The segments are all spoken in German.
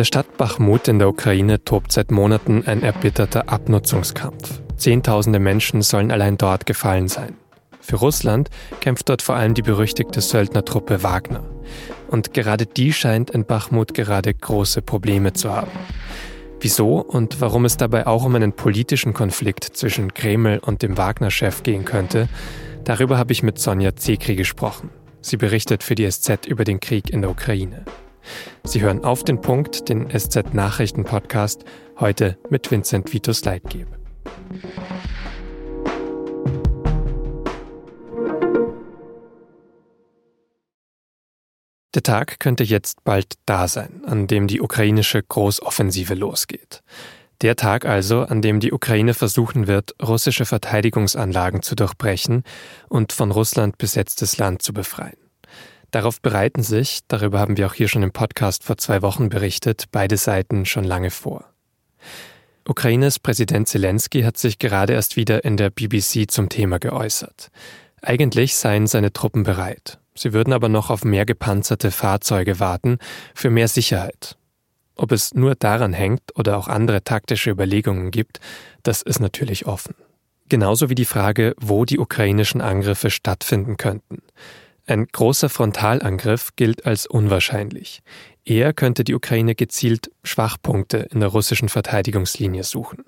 der Stadt Bachmut in der Ukraine tobt seit Monaten ein erbitterter Abnutzungskampf. Zehntausende Menschen sollen allein dort gefallen sein. Für Russland kämpft dort vor allem die berüchtigte Söldnertruppe Wagner. Und gerade die scheint in Bachmut gerade große Probleme zu haben. Wieso und warum es dabei auch um einen politischen Konflikt zwischen Kreml und dem Wagner-Chef gehen könnte, darüber habe ich mit Sonja Zekri gesprochen. Sie berichtet für die SZ über den Krieg in der Ukraine. Sie hören auf den Punkt, den SZ-Nachrichten-Podcast, heute mit Vincent Vitus Leitgeb. Der Tag könnte jetzt bald da sein, an dem die ukrainische Großoffensive losgeht. Der Tag also, an dem die Ukraine versuchen wird, russische Verteidigungsanlagen zu durchbrechen und von Russland besetztes Land zu befreien. Darauf bereiten sich, darüber haben wir auch hier schon im Podcast vor zwei Wochen berichtet, beide Seiten schon lange vor. Ukraines Präsident Zelensky hat sich gerade erst wieder in der BBC zum Thema geäußert. Eigentlich seien seine Truppen bereit. Sie würden aber noch auf mehr gepanzerte Fahrzeuge warten, für mehr Sicherheit. Ob es nur daran hängt oder auch andere taktische Überlegungen gibt, das ist natürlich offen. Genauso wie die Frage, wo die ukrainischen Angriffe stattfinden könnten. Ein großer Frontalangriff gilt als unwahrscheinlich. Eher könnte die Ukraine gezielt Schwachpunkte in der russischen Verteidigungslinie suchen.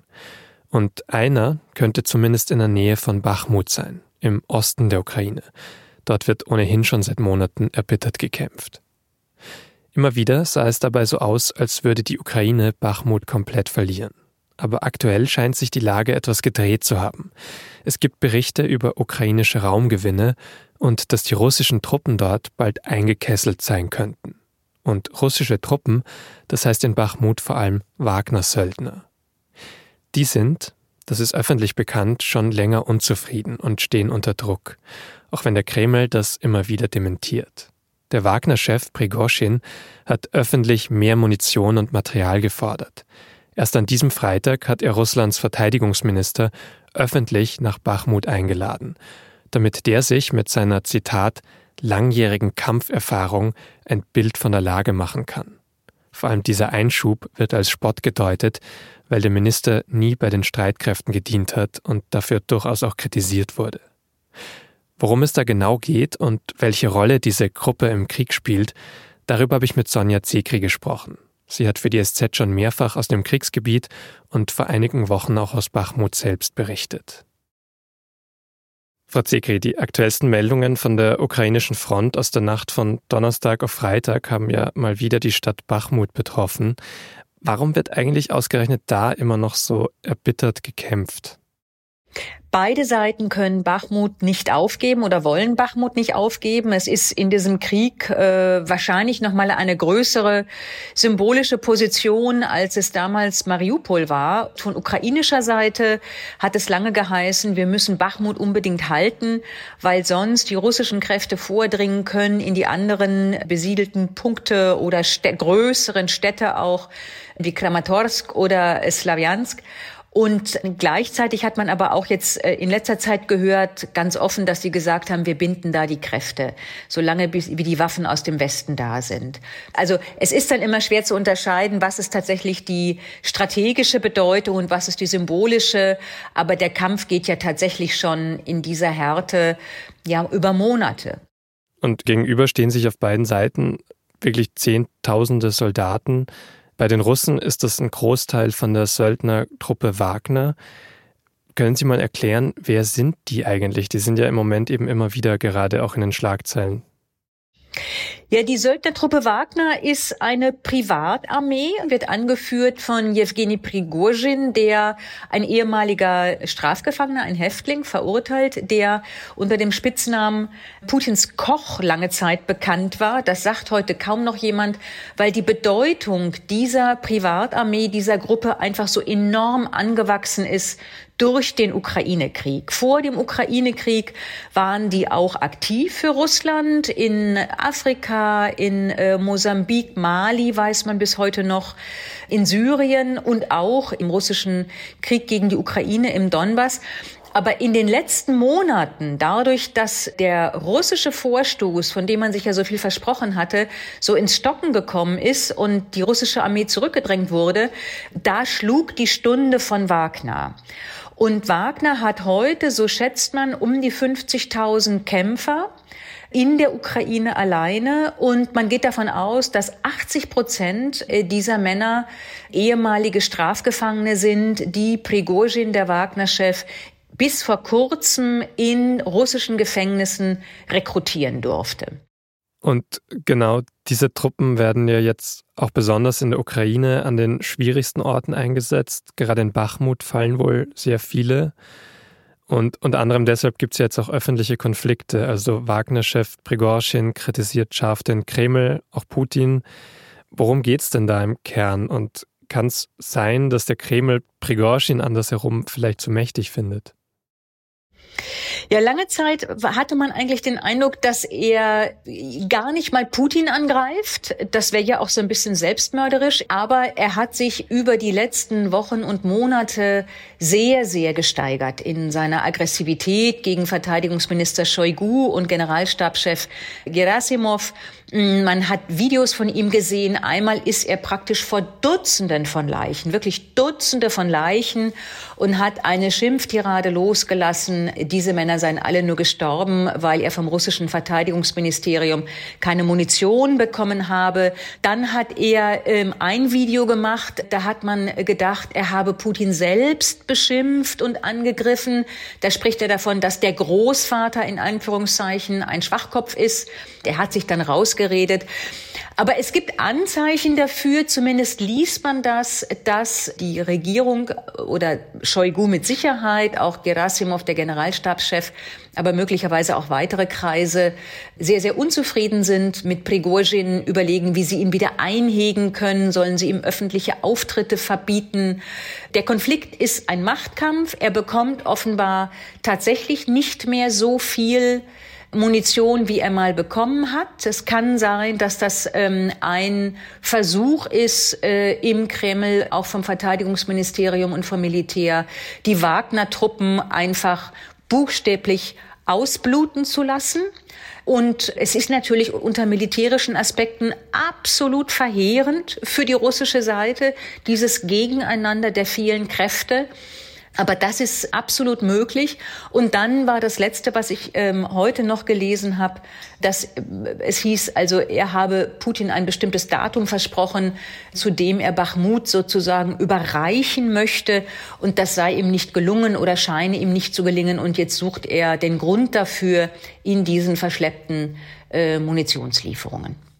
Und einer könnte zumindest in der Nähe von Bachmut sein, im Osten der Ukraine. Dort wird ohnehin schon seit Monaten erbittert gekämpft. Immer wieder sah es dabei so aus, als würde die Ukraine Bachmut komplett verlieren. Aber aktuell scheint sich die Lage etwas gedreht zu haben. Es gibt Berichte über ukrainische Raumgewinne und dass die russischen Truppen dort bald eingekesselt sein könnten. Und russische Truppen, das heißt in Bachmut vor allem Wagner-Söldner. Die sind, das ist öffentlich bekannt, schon länger unzufrieden und stehen unter Druck, auch wenn der Kreml das immer wieder dementiert. Der Wagner-Chef Prigozhin hat öffentlich mehr Munition und Material gefordert. Erst an diesem Freitag hat er Russlands Verteidigungsminister öffentlich nach Bachmut eingeladen, damit der sich mit seiner Zitat langjährigen Kampferfahrung ein Bild von der Lage machen kann. Vor allem dieser Einschub wird als Spott gedeutet, weil der Minister nie bei den Streitkräften gedient hat und dafür durchaus auch kritisiert wurde. Worum es da genau geht und welche Rolle diese Gruppe im Krieg spielt, darüber habe ich mit Sonja Zekri gesprochen. Sie hat für die SZ schon mehrfach aus dem Kriegsgebiet und vor einigen Wochen auch aus Bachmut selbst berichtet. Frau Zekri, die aktuellsten Meldungen von der ukrainischen Front aus der Nacht von Donnerstag auf Freitag haben ja mal wieder die Stadt Bachmut betroffen. Warum wird eigentlich ausgerechnet da immer noch so erbittert gekämpft? Beide Seiten können Bachmut nicht aufgeben oder wollen Bachmut nicht aufgeben. Es ist in diesem Krieg äh, wahrscheinlich noch mal eine größere symbolische Position, als es damals Mariupol war. Von ukrainischer Seite hat es lange geheißen, wir müssen Bachmut unbedingt halten, weil sonst die russischen Kräfte vordringen können in die anderen besiedelten Punkte oder stä größeren Städte auch wie Kramatorsk oder Slawiansk. Und gleichzeitig hat man aber auch jetzt äh, in letzter Zeit gehört, ganz offen, dass sie gesagt haben, wir binden da die Kräfte, solange bis, wie die Waffen aus dem Westen da sind. Also es ist dann immer schwer zu unterscheiden, was ist tatsächlich die strategische Bedeutung und was ist die symbolische. Aber der Kampf geht ja tatsächlich schon in dieser Härte ja über Monate. Und gegenüber stehen sich auf beiden Seiten wirklich Zehntausende Soldaten, bei den Russen ist das ein Großteil von der Söldnertruppe Wagner. Können Sie mal erklären, wer sind die eigentlich? Die sind ja im Moment eben immer wieder gerade auch in den Schlagzeilen. Ja, die Söldnertruppe Wagner ist eine Privatarmee, wird angeführt von Jewgeni Prigozhin, der ein ehemaliger Strafgefangener, ein Häftling, verurteilt, der unter dem Spitznamen Putins Koch lange Zeit bekannt war. Das sagt heute kaum noch jemand, weil die Bedeutung dieser Privatarmee, dieser Gruppe einfach so enorm angewachsen ist durch den Ukraine-Krieg. Vor dem Ukraine-Krieg waren die auch aktiv für Russland in Afrika, in äh, Mosambik, Mali weiß man bis heute noch, in Syrien und auch im russischen Krieg gegen die Ukraine im Donbass. Aber in den letzten Monaten, dadurch, dass der russische Vorstoß, von dem man sich ja so viel versprochen hatte, so ins Stocken gekommen ist und die russische Armee zurückgedrängt wurde, da schlug die Stunde von Wagner. Und Wagner hat heute, so schätzt man, um die 50.000 Kämpfer in der Ukraine alleine. Und man geht davon aus, dass 80 Prozent äh, dieser Männer ehemalige Strafgefangene sind, die Prigozhin, der Wagner-Chef, bis vor kurzem in russischen Gefängnissen rekrutieren durfte. Und genau diese Truppen werden ja jetzt auch besonders in der Ukraine an den schwierigsten Orten eingesetzt. Gerade in Bachmut fallen wohl sehr viele. Und unter anderem deshalb gibt es jetzt auch öffentliche Konflikte. Also Wagner-Chef Prigorschin kritisiert scharf den Kreml, auch Putin. Worum geht es denn da im Kern? Und kann es sein, dass der Kreml Prigorschin andersherum vielleicht zu mächtig findet? Ja, lange Zeit hatte man eigentlich den Eindruck, dass er gar nicht mal Putin angreift. Das wäre ja auch so ein bisschen selbstmörderisch. Aber er hat sich über die letzten Wochen und Monate sehr, sehr gesteigert in seiner Aggressivität gegen Verteidigungsminister Shoigu und Generalstabschef Gerasimov. Man hat Videos von ihm gesehen. Einmal ist er praktisch vor Dutzenden von Leichen, wirklich Dutzende von Leichen und hat eine Schimpftirade losgelassen. Diese Männer seien alle nur gestorben, weil er vom russischen Verteidigungsministerium keine Munition bekommen habe. Dann hat er ähm, ein Video gemacht, da hat man gedacht, er habe Putin selbst beschimpft und angegriffen. Da spricht er davon, dass der Großvater in Anführungszeichen ein Schwachkopf ist. Der hat sich dann rausgeredet. Aber es gibt Anzeichen dafür, zumindest liest man das, dass die Regierung oder Shoigu mit Sicherheit, auch Gerasimov, der Generalstabschef, aber möglicherweise auch weitere Kreise sehr, sehr unzufrieden sind mit Prigozhin, überlegen, wie sie ihn wieder einhegen können, sollen sie ihm öffentliche Auftritte verbieten. Der Konflikt ist ein Machtkampf. Er bekommt offenbar tatsächlich nicht mehr so viel Munition, wie er mal bekommen hat. Es kann sein, dass das ähm, ein Versuch ist, äh, im Kreml, auch vom Verteidigungsministerium und vom Militär, die Wagner-Truppen einfach buchstäblich ausbluten zu lassen. Und es ist natürlich unter militärischen Aspekten absolut verheerend für die russische Seite, dieses Gegeneinander der vielen Kräfte. Aber das ist absolut möglich. Und dann war das Letzte, was ich ähm, heute noch gelesen habe, dass äh, es hieß, also er habe Putin ein bestimmtes Datum versprochen, zu dem er Bachmut sozusagen überreichen möchte. Und das sei ihm nicht gelungen oder scheine ihm nicht zu gelingen. Und jetzt sucht er den Grund dafür in diesen verschleppten äh, Munitionslieferungen.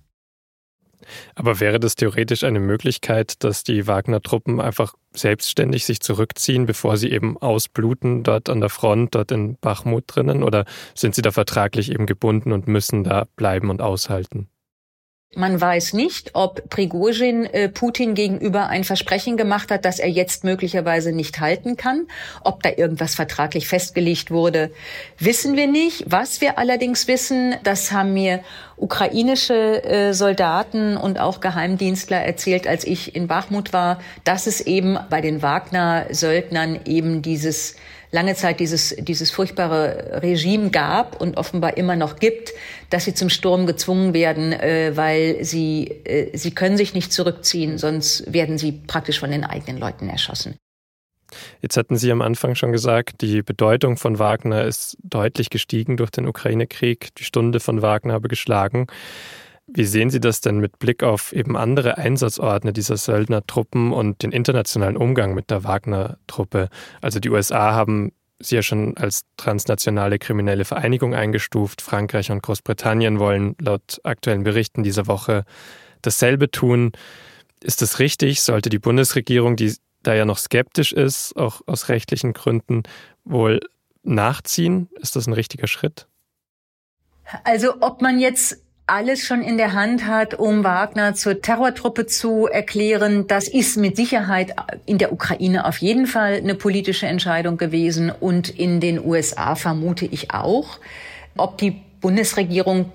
Aber wäre das theoretisch eine Möglichkeit, dass die Wagner-Truppen einfach selbstständig sich zurückziehen, bevor sie eben ausbluten dort an der Front, dort in Bachmut drinnen? Oder sind sie da vertraglich eben gebunden und müssen da bleiben und aushalten? Man weiß nicht, ob Prigozhin äh, Putin gegenüber ein Versprechen gemacht hat, das er jetzt möglicherweise nicht halten kann. Ob da irgendwas vertraglich festgelegt wurde, wissen wir nicht. Was wir allerdings wissen, das haben mir ukrainische äh, Soldaten und auch Geheimdienstler erzählt, als ich in Bachmut war, dass es eben bei den Wagner-Söldnern eben dieses lange Zeit dieses, dieses furchtbare Regime gab und offenbar immer noch gibt, dass sie zum Sturm gezwungen werden, äh, weil sie, äh, sie können sich nicht zurückziehen, sonst werden sie praktisch von den eigenen Leuten erschossen. Jetzt hatten Sie am Anfang schon gesagt, die Bedeutung von Wagner ist deutlich gestiegen durch den Ukraine-Krieg. Die Stunde von Wagner habe geschlagen. Wie sehen Sie das denn mit Blick auf eben andere Einsatzorte dieser Söldnertruppen und den internationalen Umgang mit der Wagner-Truppe? Also die USA haben sie ja schon als transnationale kriminelle Vereinigung eingestuft. Frankreich und Großbritannien wollen laut aktuellen Berichten dieser Woche dasselbe tun. Ist das richtig? Sollte die Bundesregierung, die da ja noch skeptisch ist, auch aus rechtlichen Gründen, wohl nachziehen? Ist das ein richtiger Schritt? Also ob man jetzt alles schon in der Hand hat, um Wagner zur Terrortruppe zu erklären. Das ist mit Sicherheit in der Ukraine auf jeden Fall eine politische Entscheidung gewesen und in den USA vermute ich auch. Ob die Bundesregierung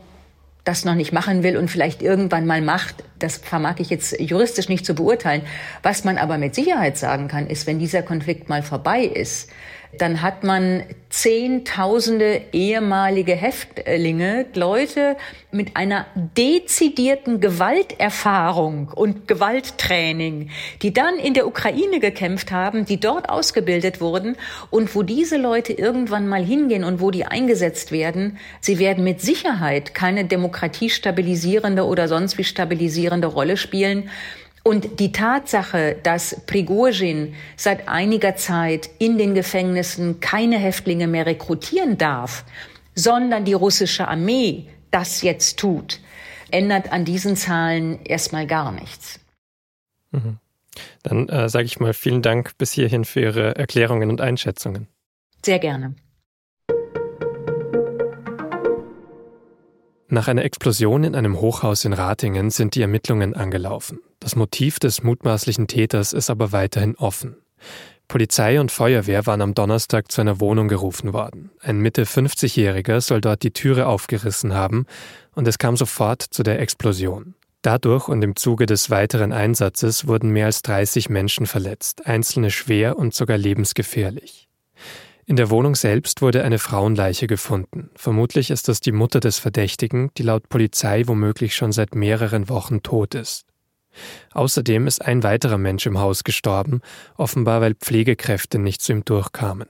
das noch nicht machen will und vielleicht irgendwann mal macht, das vermag ich jetzt juristisch nicht zu beurteilen. Was man aber mit Sicherheit sagen kann, ist, wenn dieser Konflikt mal vorbei ist, dann hat man Zehntausende ehemalige Häftlinge, Leute mit einer dezidierten Gewalterfahrung und Gewalttraining, die dann in der Ukraine gekämpft haben, die dort ausgebildet wurden und wo diese Leute irgendwann mal hingehen und wo die eingesetzt werden, sie werden mit Sicherheit keine demokratiestabilisierende oder sonst wie stabilisierende Rolle spielen. Und die Tatsache, dass Prigozhin seit einiger Zeit in den Gefängnissen keine Häftlinge mehr rekrutieren darf, sondern die russische Armee das jetzt tut, ändert an diesen Zahlen erstmal gar nichts. Mhm. Dann äh, sage ich mal vielen Dank bis hierhin für Ihre Erklärungen und Einschätzungen. Sehr gerne. Nach einer Explosion in einem Hochhaus in Ratingen sind die Ermittlungen angelaufen. Das Motiv des mutmaßlichen Täters ist aber weiterhin offen. Polizei und Feuerwehr waren am Donnerstag zu einer Wohnung gerufen worden. Ein Mitte 50-Jähriger soll dort die Türe aufgerissen haben und es kam sofort zu der Explosion. Dadurch und im Zuge des weiteren Einsatzes wurden mehr als 30 Menschen verletzt, einzelne schwer und sogar lebensgefährlich. In der Wohnung selbst wurde eine Frauenleiche gefunden. Vermutlich ist das die Mutter des Verdächtigen, die laut Polizei womöglich schon seit mehreren Wochen tot ist. Außerdem ist ein weiterer Mensch im Haus gestorben, offenbar weil Pflegekräfte nicht zu ihm durchkamen.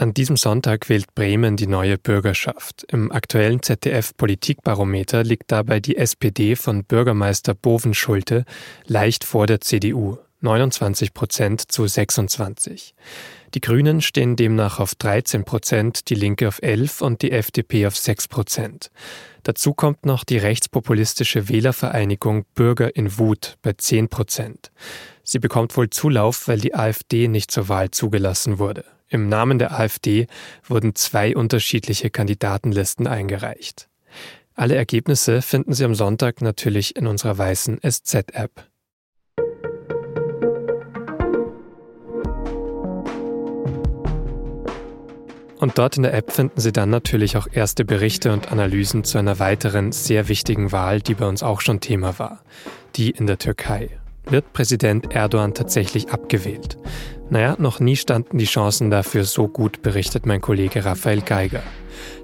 An diesem Sonntag wählt Bremen die neue Bürgerschaft. Im aktuellen ZDF-Politikbarometer liegt dabei die SPD von Bürgermeister Boven Schulte leicht vor der CDU. 29 Prozent zu 26. Die Grünen stehen demnach auf 13 Prozent, die Linke auf 11 und die FDP auf 6 Prozent. Dazu kommt noch die rechtspopulistische Wählervereinigung Bürger in Wut bei 10 Prozent. Sie bekommt wohl Zulauf, weil die AfD nicht zur Wahl zugelassen wurde. Im Namen der AfD wurden zwei unterschiedliche Kandidatenlisten eingereicht. Alle Ergebnisse finden Sie am Sonntag natürlich in unserer weißen SZ-App. Und dort in der App finden Sie dann natürlich auch erste Berichte und Analysen zu einer weiteren sehr wichtigen Wahl, die bei uns auch schon Thema war. Die in der Türkei. Wird Präsident Erdogan tatsächlich abgewählt? Naja, noch nie standen die Chancen dafür so gut, berichtet mein Kollege Raphael Geiger.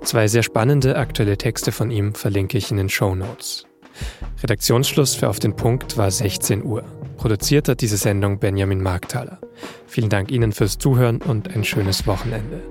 Zwei sehr spannende aktuelle Texte von ihm verlinke ich in den Show Notes. Redaktionsschluss für Auf den Punkt war 16 Uhr. Produziert hat diese Sendung Benjamin Markthaler. Vielen Dank Ihnen fürs Zuhören und ein schönes Wochenende.